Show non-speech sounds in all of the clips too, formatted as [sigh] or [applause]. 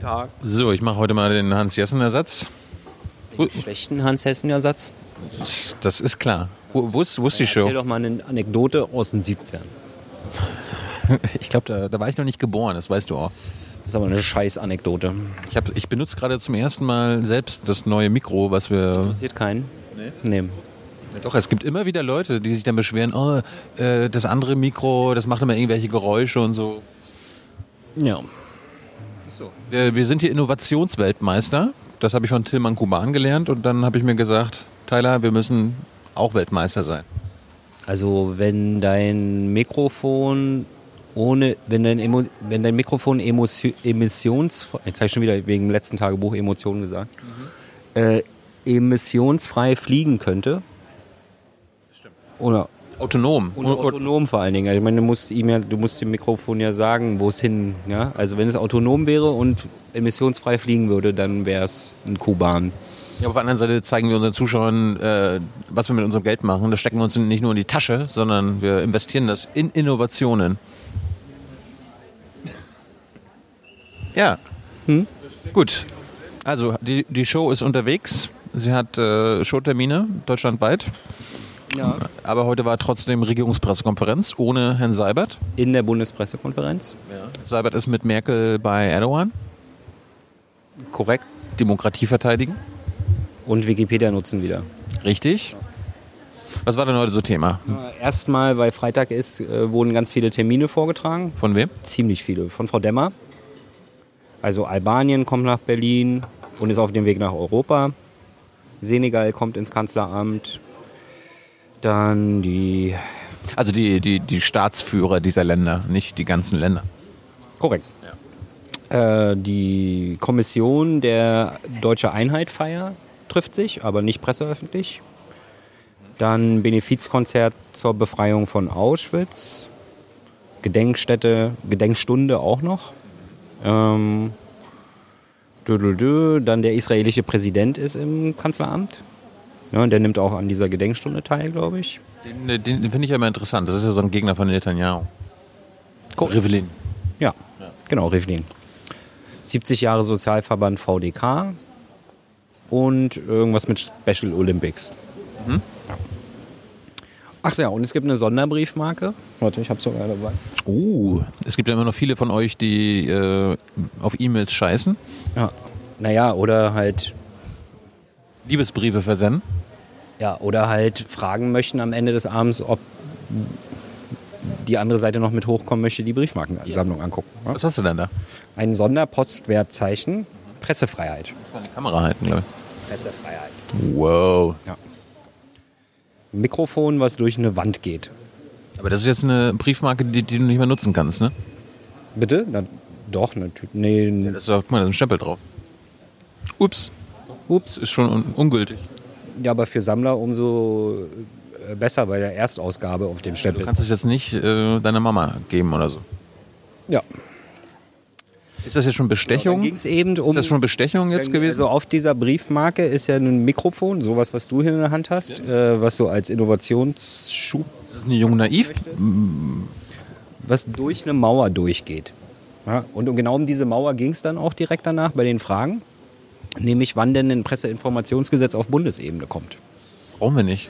Tag. So, ich mache heute mal den Hans-Jessen-Ersatz. Den schlechten Hans-Hessen-Ersatz. Das ist klar. Wo, wo, ist, wo ist die Erzähl Show? doch mal eine Anekdote aus den 70ern. [laughs] Ich glaube, da, da war ich noch nicht geboren, das weißt du auch. Das ist aber eine scheiß Anekdote. Ich, hab, ich benutze gerade zum ersten Mal selbst das neue Mikro, was wir. Interessiert keinen? Nee. Nee. Doch, es gibt immer wieder Leute, die sich dann beschweren, oh, äh, das andere Mikro, das macht immer irgendwelche Geräusche und so. Ja. Wir, wir sind hier Innovationsweltmeister. Das habe ich von Tilman Kuban gelernt und dann habe ich mir gesagt, Tyler, wir müssen auch Weltmeister sein. Also wenn dein Mikrofon ohne, wenn dein, Emo, wenn dein Mikrofon Emotio- emissions, jetzt habe ich schon wieder wegen dem letzten Tagebuch Emotionen gesagt, äh, emissionsfrei fliegen könnte. Oder Autonom. Und autonom vor allen Dingen. Ich meine, du musst ihm ja, du musst dem Mikrofon ja sagen, wo es hin. Ja? Also wenn es autonom wäre und emissionsfrei fliegen würde, dann wäre es ein Kuban. Ja, auf der anderen Seite zeigen wir unseren Zuschauern, äh, was wir mit unserem Geld machen. Das stecken wir uns nicht nur in die Tasche, sondern wir investieren das in Innovationen. Ja. Gut. Also, die, die Show ist unterwegs. Sie hat äh, Showtermine deutschlandweit. Ja. Aber heute war trotzdem Regierungspressekonferenz ohne Herrn Seibert. In der Bundespressekonferenz. Seibert ist mit Merkel bei Erdogan. Korrekt. Demokratie verteidigen. Und Wikipedia nutzen wieder. Richtig. Was war denn heute so Thema? Erstmal, weil Freitag ist, äh, wurden ganz viele Termine vorgetragen. Von wem? Ziemlich viele. Von Frau Demmer. Also Albanien kommt nach Berlin und ist auf dem Weg nach Europa. Senegal kommt ins Kanzleramt. Dann die. Also die, die, die Staatsführer dieser Länder, nicht die ganzen Länder. Korrekt. Äh, die Kommission der Deutsche Einheit Feier trifft sich, aber nicht presseöffentlich. Dann Benefizkonzert zur Befreiung von Auschwitz. Gedenkstätte, Gedenkstunde auch noch. Ähm. Dann der israelische Präsident ist im Kanzleramt. Ja, und der nimmt auch an dieser Gedenkstunde teil, glaube ich. Den, den, den finde ich ja immer interessant. Das ist ja so ein Gegner von Netanyahu. Rivlin. Ja, genau, Rivlin. 70 Jahre Sozialverband VDK und irgendwas mit Special Olympics. Ja. Ach so, ja, und es gibt eine Sonderbriefmarke. Warte, ich habe sogar dabei. Oh, es gibt ja immer noch viele von euch, die äh, auf E-Mails scheißen, Ja. Naja, oder halt, Liebesbriefe versenden. Ja, oder halt fragen möchten am Ende des Abends, ob die andere Seite noch mit hochkommen möchte, die Briefmarkensammlung angucken. Ja? Was hast du denn da? Ein Sonderpostwertzeichen, Pressefreiheit. Die Kamera halten, glaube Pressefreiheit. ich. Wow. Mikrofon, was durch eine Wand geht. Aber das ist jetzt eine Briefmarke, die, die du nicht mehr nutzen kannst, ne? Bitte? Na, doch, natürlich. Nee, nee. Das ist, guck mal, da ist ein Stempel drauf. Ups. Ups, ist schon un ungültig. Ja, aber für Sammler umso äh, besser bei der Erstausgabe auf dem Du Stempel. kannst es jetzt nicht äh, deiner Mama geben oder so. ja. Ist das jetzt schon Bestechung? Ging es eben um. ist das schon Bestechung jetzt gewesen? Also auf dieser Briefmarke ist ja ein Mikrofon, sowas, was du hier in der Hand hast, äh, was so als Innovationsschub, das ist eine junge Naiv. was durch eine Mauer durchgeht. Ja, und genau um diese Mauer ging es dann auch direkt danach bei den Fragen, nämlich wann denn ein Presseinformationsgesetz auf Bundesebene kommt. Brauchen wir nicht.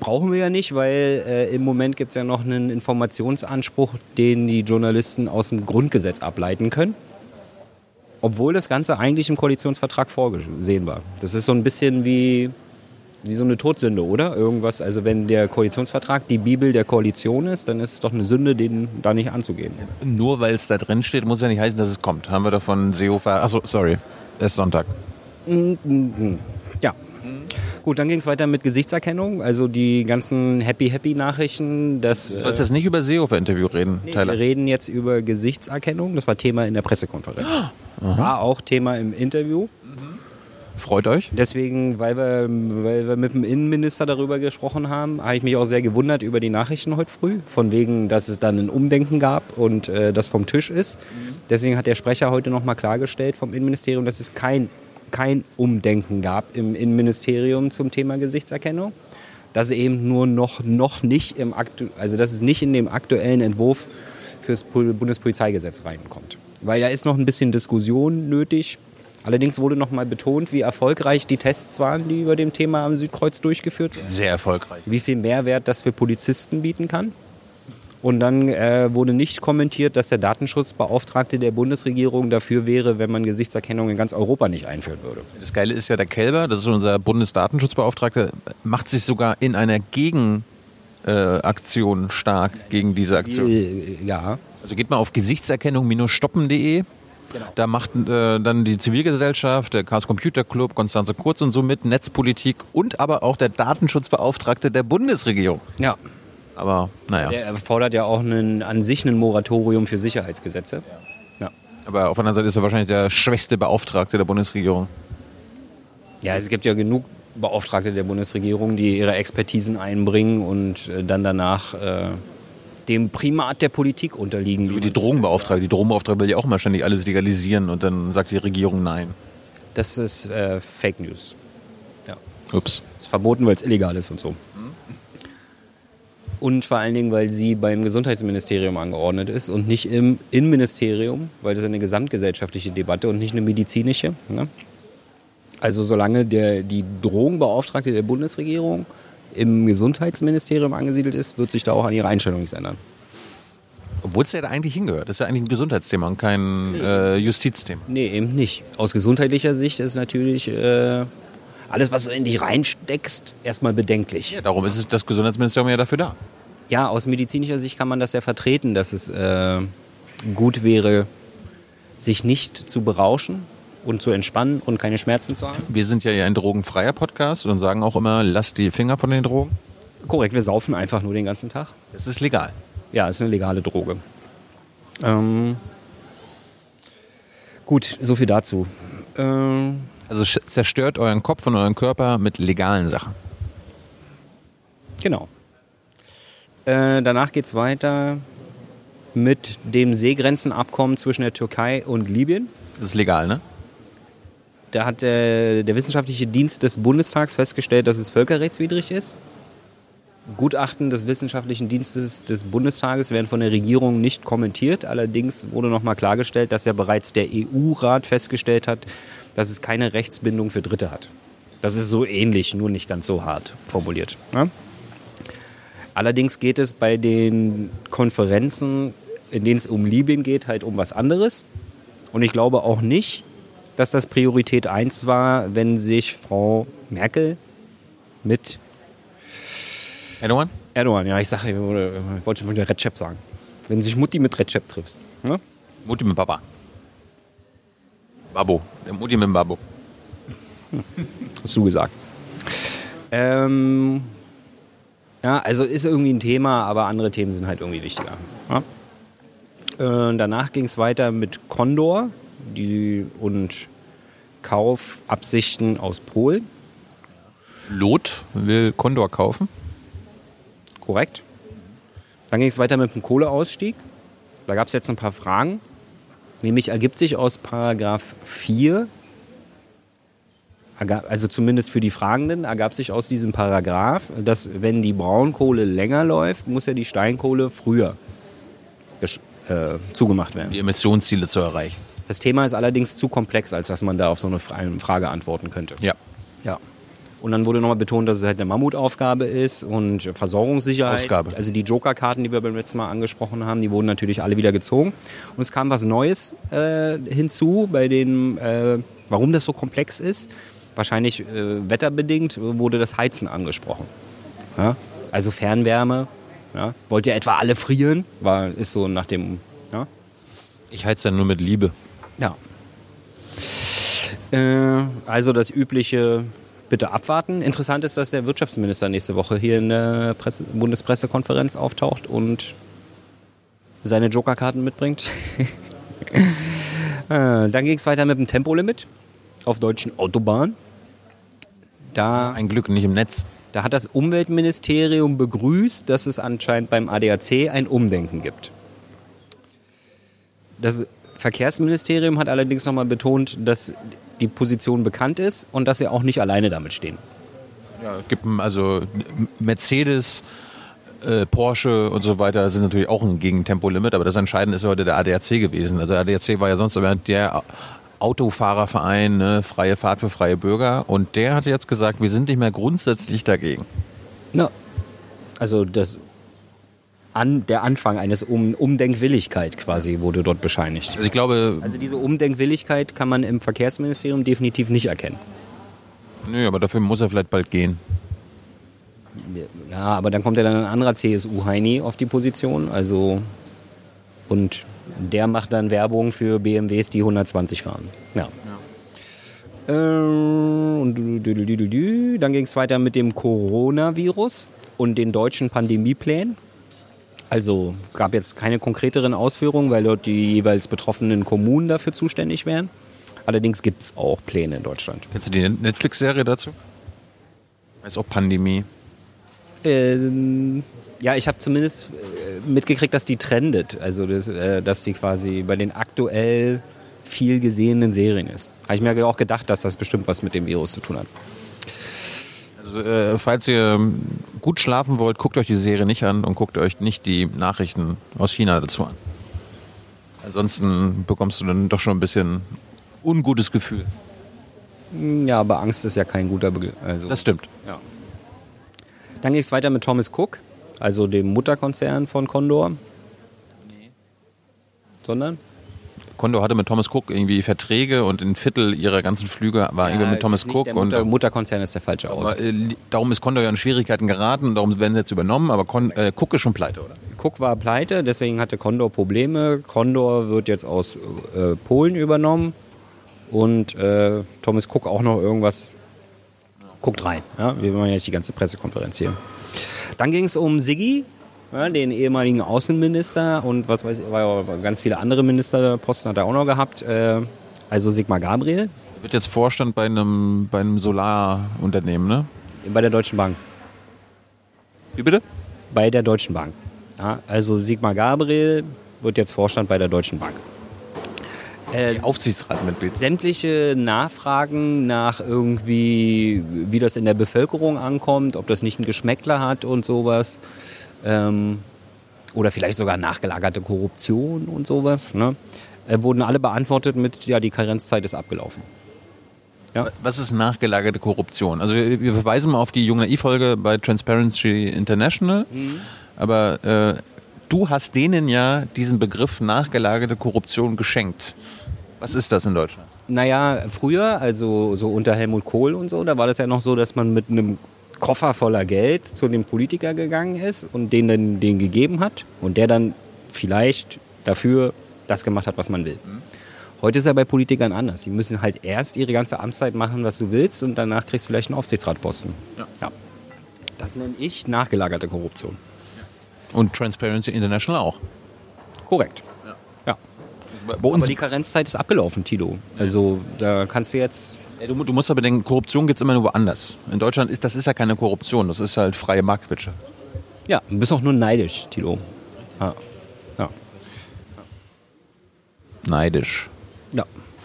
Brauchen wir ja nicht, weil äh, im Moment gibt es ja noch einen Informationsanspruch, den die Journalisten aus dem Grundgesetz ableiten können. Obwohl das Ganze eigentlich im Koalitionsvertrag vorgesehen war. Das ist so ein bisschen wie, wie so eine Todsünde, oder? Irgendwas, also wenn der Koalitionsvertrag die Bibel der Koalition ist, dann ist es doch eine Sünde, den da nicht anzugehen. Nur weil es da drin steht, muss ja nicht heißen, dass es kommt. Haben wir doch von Seehofer. Achso, sorry. Es ist Sonntag. Ja. Gut, dann ging es weiter mit Gesichtserkennung, also die ganzen Happy-Happy-Nachrichten, dass... Du sollst jetzt nicht über Seehofer-Interview reden, Wir Tyler. reden jetzt über Gesichtserkennung. Das war Thema in der Pressekonferenz. War auch Thema im Interview. Freut euch. Deswegen, weil wir, weil wir mit dem Innenminister darüber gesprochen haben, habe ich mich auch sehr gewundert über die Nachrichten heute früh. Von wegen, dass es dann ein Umdenken gab und äh, das vom Tisch ist. Deswegen hat der Sprecher heute nochmal klargestellt vom Innenministerium, dass es kein, kein Umdenken gab im Innenministerium zum Thema Gesichtserkennung. Dass es eben nur noch, noch nicht im aktu also dass es nicht in dem aktuellen Entwurf fürs Pol- Bundespolizeigesetz reinkommt. weil da ist noch ein bisschen Diskussion nötig. Allerdings wurde noch mal betont, wie erfolgreich die Tests waren, die über dem Thema am Südkreuz durchgeführt werden. Sehr erfolgreich. Wie viel Mehrwert das für Polizisten bieten kann. Und dann äh, wurde nicht kommentiert, dass der Datenschutzbeauftragte der Bundesregierung dafür wäre, wenn man Gesichtserkennung in ganz Europa nicht einführen würde. Das Geile ist ja, der Kelber, das ist unser Bundesdatenschutzbeauftragter, macht sich sogar in einer Gegenaktion stark gegen diese Aktion. Äh, Ja, Also geht mal auf gesichtserkennung-stoppen.de. Genau. Da macht äh, dann die Zivilgesellschaft, der Chaos Computer Club, Konstanze Kurz und so mit, Netzpolitik und aber auch der Datenschutzbeauftragte der Bundesregierung. ja. Aber naja, Der fordert ja auch einen, an sich ein Moratorium für Sicherheitsgesetze. Ja. aber auf der anderen Seite ist er wahrscheinlich der schwächste Beauftragte der Bundesregierung. Ja, es gibt ja genug Beauftragte der Bundesregierung, die ihre Expertisen einbringen und äh, dann danach äh, dem Primat der Politik unterliegen. Wie die Drogenbeauftragte. Die Drogenbeauftragte will ja auch immer ständig alles legalisieren und dann sagt die Regierung nein. Das ist äh, Fake News. Ja. Ups. Ist verboten, weil es illegal ist und so. Und vor allen Dingen, weil sie beim Gesundheitsministerium angeordnet ist und nicht im Innenministerium, weil das eine gesamtgesellschaftliche Debatte und nicht eine medizinische. Ne? Also solange der, die Drogenbeauftragte der Bundesregierung im Gesundheitsministerium angesiedelt ist, wird sich da auch an ihrer Einstellung nichts ändern. Obwohl es ja da eigentlich hingehört. Das ist ja eigentlich ein Gesundheitsthema und kein äh, Justizthema. Nee, eben nicht. Aus gesundheitlicher Sicht ist natürlich äh, alles, was du in dich reinsteckst, erstmal bedenklich. Ja, darum ist es, das Gesundheitsministerium ja dafür da. Ja, aus medizinischer Sicht kann man das ja vertreten, dass es äh, gut wäre, sich nicht zu berauschen und zu entspannen und keine Schmerzen zu haben. Wir sind ja ein drogenfreier Podcast und sagen auch immer, lasst die Finger von den Drogen. Korrekt, wir saufen einfach nur den ganzen Tag. Das ist legal. Ja, ist eine legale Droge. Ähm, gut, so viel dazu. Ähm, Also zerstört euren Kopf und euren Körper mit legalen Sachen. Genau. Äh, danach geht es weiter mit dem Seegrenzenabkommen zwischen der Türkei und Libyen. Das ist legal, ne? Da hat der, der wissenschaftliche Dienst des Bundestags festgestellt, dass es völkerrechtswidrig ist. Gutachten des wissenschaftlichen Dienstes des Bundestages werden von der Regierung nicht kommentiert. Allerdings wurde nochmal klargestellt, dass ja bereits der EU-Rat festgestellt hat, dass es keine Rechtsbindung für Dritte hat. Das ist so ähnlich, nur nicht ganz so hart formuliert. Ne? Allerdings geht es bei den Konferenzen, in denen es um Libyen geht, halt um was anderes. Und ich glaube auch nicht, dass das Priorität 1 war, wenn sich Frau Merkel mit Anyone? Erdogan, ja, ich sage, ich wollte schon wieder Recep sagen. Wenn sich Mutti mit Recep triffst. Ne? Mutti mit Papa. Babo. Der Mutti mit dem Babo. [laughs] Hast du gesagt. Ähm, ja, also ist irgendwie ein Thema, aber andere Themen sind halt irgendwie wichtiger. Ja? Äh, danach ging es weiter mit Condor die, und Kaufabsichten aus Polen. Lot will Condor kaufen. Korrekt. Dann ging es weiter mit dem Kohleausstieg. Da gab es jetzt ein paar Fragen. Nämlich ergibt sich aus Paragraph 4, ergab- also zumindest für die Fragenden, ergab sich aus diesem Paragraph, dass wenn die Braunkohle länger läuft, muss ja die Steinkohle früher äh, zugemacht werden. Die Emissionsziele zu erreichen. Das Thema ist allerdings zu komplex, als dass man da auf so eine Fra- Frage antworten könnte. Ja. Ja. Und dann wurde nochmal betont, dass es halt eine Mammutaufgabe ist und Versorgungssicherheit. Ausgabe. Also die Joker-Karten, die wir beim letzten Mal angesprochen haben, die wurden natürlich alle wieder gezogen. Und es kam was Neues äh, hinzu, bei dem, äh, warum das so komplex ist. Wahrscheinlich äh, wetterbedingt wurde das Heizen angesprochen. Ja? Also Fernwärme. Ja? Wollt ihr etwa alle frieren? War, ist so nach dem. Ja? Ich heize dann nur mit Liebe. Ja. Äh, also das übliche bitte abwarten. Interessant ist, dass der Wirtschaftsminister nächste Woche hier in der Presse, Bundespressekonferenz auftaucht und seine Jokerkarten mitbringt. [laughs] äh, dann ging es weiter mit dem Tempolimit auf deutschen Autobahnen. Da Ein Glück nicht im Netz. da hat das Umweltministerium begrüßt, dass es anscheinend beim ADAC ein Umdenken gibt. Das Verkehrsministerium hat allerdings nochmal betont, dass die Position bekannt ist und dass sie auch nicht alleine damit stehen. Ja, gibt also Mercedes, äh, Porsche und so weiter sind natürlich auch ein Gegentempolimit, aber das Entscheidende ist heute der ADAC gewesen. Also der ADAC war ja sonst immer der Autofahrerverein, ne, freie Fahrt für freie Bürger und der hat jetzt gesagt, wir sind nicht mehr grundsätzlich dagegen. Na, also das an, der Anfang eines um Umdenkwilligkeit quasi wurde dort bescheinigt. Also ich glaube, Also diese Umdenkwilligkeit kann man im Verkehrsministerium definitiv nicht erkennen. nö, aber dafür muss er vielleicht bald gehen. Ja, aber dann kommt ja dann ein anderer CSU-Heini auf die Position. Also und der macht dann Werbung für BMWs, die 120 fahren. Ja. Äh, und. Dann ging es weiter mit dem Coronavirus und den deutschen Pandemieplänen. Also gab jetzt keine konkreteren Ausführungen, weil dort die jeweils betroffenen Kommunen dafür zuständig wären. Allerdings gibt es auch Pläne in Deutschland. Kennst du die Netflix-Serie dazu? Ist auch Pandemie. Ähm, ja, ich habe zumindest äh, mitgekriegt, dass die trendet. Also, das, äh, dass sie quasi bei den aktuell viel gesehenen Serien ist. Habe ich mir auch gedacht, dass das bestimmt was mit dem Virus zu tun hat. Also, äh, falls ihr ähm, gut schlafen wollt, guckt euch die Serie nicht an und guckt euch nicht die Nachrichten aus China dazu an. Ansonsten bekommst du dann doch schon ein bisschen ungutes Gefühl. Ja, aber Angst ist ja kein guter Begriff. Also, Das stimmt. ja. Dann ging es weiter mit Thomas Cook, also dem Mutterkonzern von Condor. Sondern? Condor hatte mit Thomas Cook irgendwie Verträge und ein Viertel ihrer ganzen Flüge war irgendwie mit Thomas Cook. Der und Mutter, Mutterkonzern ist der falsche Aus. äh, darum ist Condor ja in Schwierigkeiten geraten, darum werden sie jetzt übernommen, aber Con äh, Cook ist schon pleite, oder? Cook war pleite, deswegen hatte Condor Probleme. Condor wird jetzt aus äh, Polen übernommen und äh, Thomas Cook auch noch irgendwas. Guckt rein. Ja? Wir machen jetzt die ganze Pressekonferenz hier. Dann ging es um Siggi, ja, den ehemaligen Außenminister und was weiß ich, war ja ganz viele andere Ministerposten hat er auch noch gehabt. Äh, also Sigmar Gabriel Er wird jetzt Vorstand bei einem, bei einem Solarunternehmen, ne? bei der Deutschen Bank. Wie bitte? Bei der Deutschen Bank. Ja, also Sigmar Gabriel wird jetzt Vorstand bei der Deutschen Bank. Äh, Aufsichtsratmitglied. sämtliche Nachfragen nach irgendwie, wie das in der Bevölkerung ankommt, ob das nicht ein Geschmäckler hat und sowas. Ähm, oder vielleicht sogar nachgelagerte Korruption und sowas. Ne? Äh, wurden alle beantwortet mit, ja, die Karenzzeit ist abgelaufen. Was ist nachgelagerte Korruption? Also wir, wir verweisen mal auf die junge I-Folge bei Transparency International, aber äh, du hast denen ja diesen Begriff nachgelagerte Korruption geschenkt. Was ist das in Deutschland? Naja, früher, also so unter Helmut Kohl und so, da war das ja noch so, dass man mit einem Koffer voller Geld zu dem Politiker gegangen ist und den dann den gegeben hat und der dann vielleicht dafür das gemacht hat, was man will. Heute ist ja bei Politikern anders. Sie müssen halt erst ihre ganze Amtszeit machen, was du willst und danach kriegst du vielleicht einen Aufsichtsratposten. Ja. Das nenne ich nachgelagerte Korruption. Und Transparency International auch. Korrekt. Ja. Bei Aber uns, die Karenzzeit ist abgelaufen, Tilo. Also da kannst du jetzt Ja, du, du musst aber denken, Korruption gibt es immer nur woanders. In Deutschland ist das ist ja keine Korruption, das ist halt freie Marktwirtschaft. Ja, du bist auch nur neidisch, Tilo. Ja. Ja. Neidisch. ja.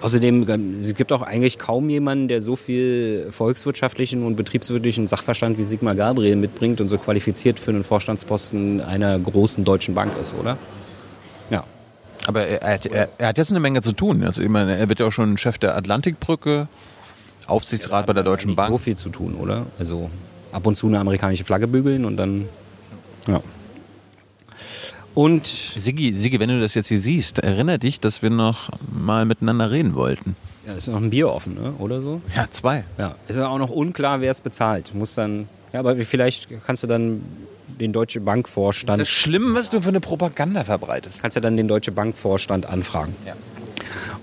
Außerdem, ähm, es gibt auch eigentlich kaum jemanden, der so viel volkswirtschaftlichen und betriebswirtlichen Sachverstand wie Sigmar Gabriel mitbringt und so qualifiziert für einen Vorstandsposten einer großen deutschen Bank ist, oder? Aber er, er, hat- er, er hat jetzt eine Menge zu tun. Also, ich meine, er wird ja auch schon Chef der Atlantikbrücke, Aufsichtsrat bei der Deutschen Nicht Bank. so viel zu tun, oder? Also ab und zu eine amerikanische Flagge bügeln und dann. Ja. Und Sigi, Sigi, wenn du das jetzt hier siehst, erinnere dich, dass wir noch mal miteinander reden wollten. ja, ist noch ein Bier offen, ne? oder so? Ja, zwei. Ja, ist ja auch noch unklar, wer es bezahlt. Muss dann, ja, aber vielleicht kannst du dann den Deutsche Bankvorstand, Das ist schlimm, was du für eine Propaganda verbreitest. kannst du dann den Deutsche Bankvorstand anfragen. Ja.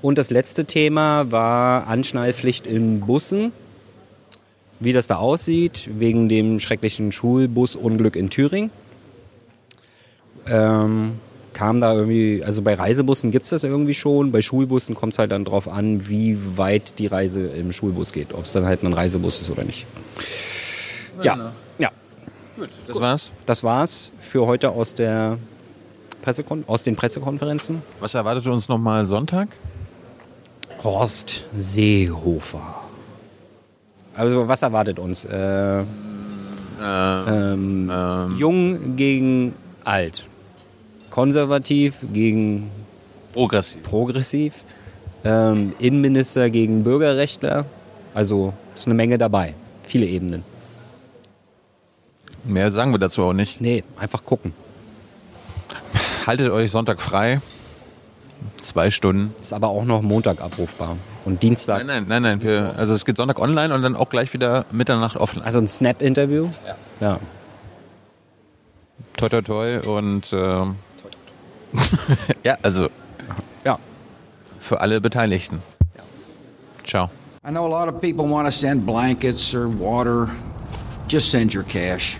Und das letzte Thema war Anschnallpflicht in Bussen. Wie das da aussieht, wegen dem schrecklichen Schulbusunglück in Thüringen. Ähm, kam da irgendwie, also bei Reisebussen gibt es das irgendwie schon, bei Schulbussen kommt es halt dann drauf an, wie weit die Reise im Schulbus geht, ob es dann halt ein Reisebus ist oder nicht. Ja, ja, Das war's. das war's für heute aus, der Pressekon aus den Pressekonferenzen. Was erwartet uns noch mal Sonntag? Horst Seehofer. Also was erwartet uns? Äh, Ähm, Jung gegen alt. Konservativ gegen Progressiv. progressiv. Ähm, Innenminister gegen Bürgerrechtler. Also ist eine Menge dabei. Viele Ebenen. Mehr sagen wir dazu auch nicht. Nee, einfach gucken. Haltet euch Sonntag frei. Zwei Stunden. Ist aber auch noch Montag abrufbar. Und Dienstag. Nein, nein, nein, nein. Wir, also es geht Sonntag online und dann auch gleich wieder Mitternacht offline. Also ein Snap-Interview? Ja. Ja. Toi, toi, toi. Und ähm, [laughs] ja, also Ja. für alle Beteiligten. Ciao. I know a lot of people want to send blankets or water. Just send your cash.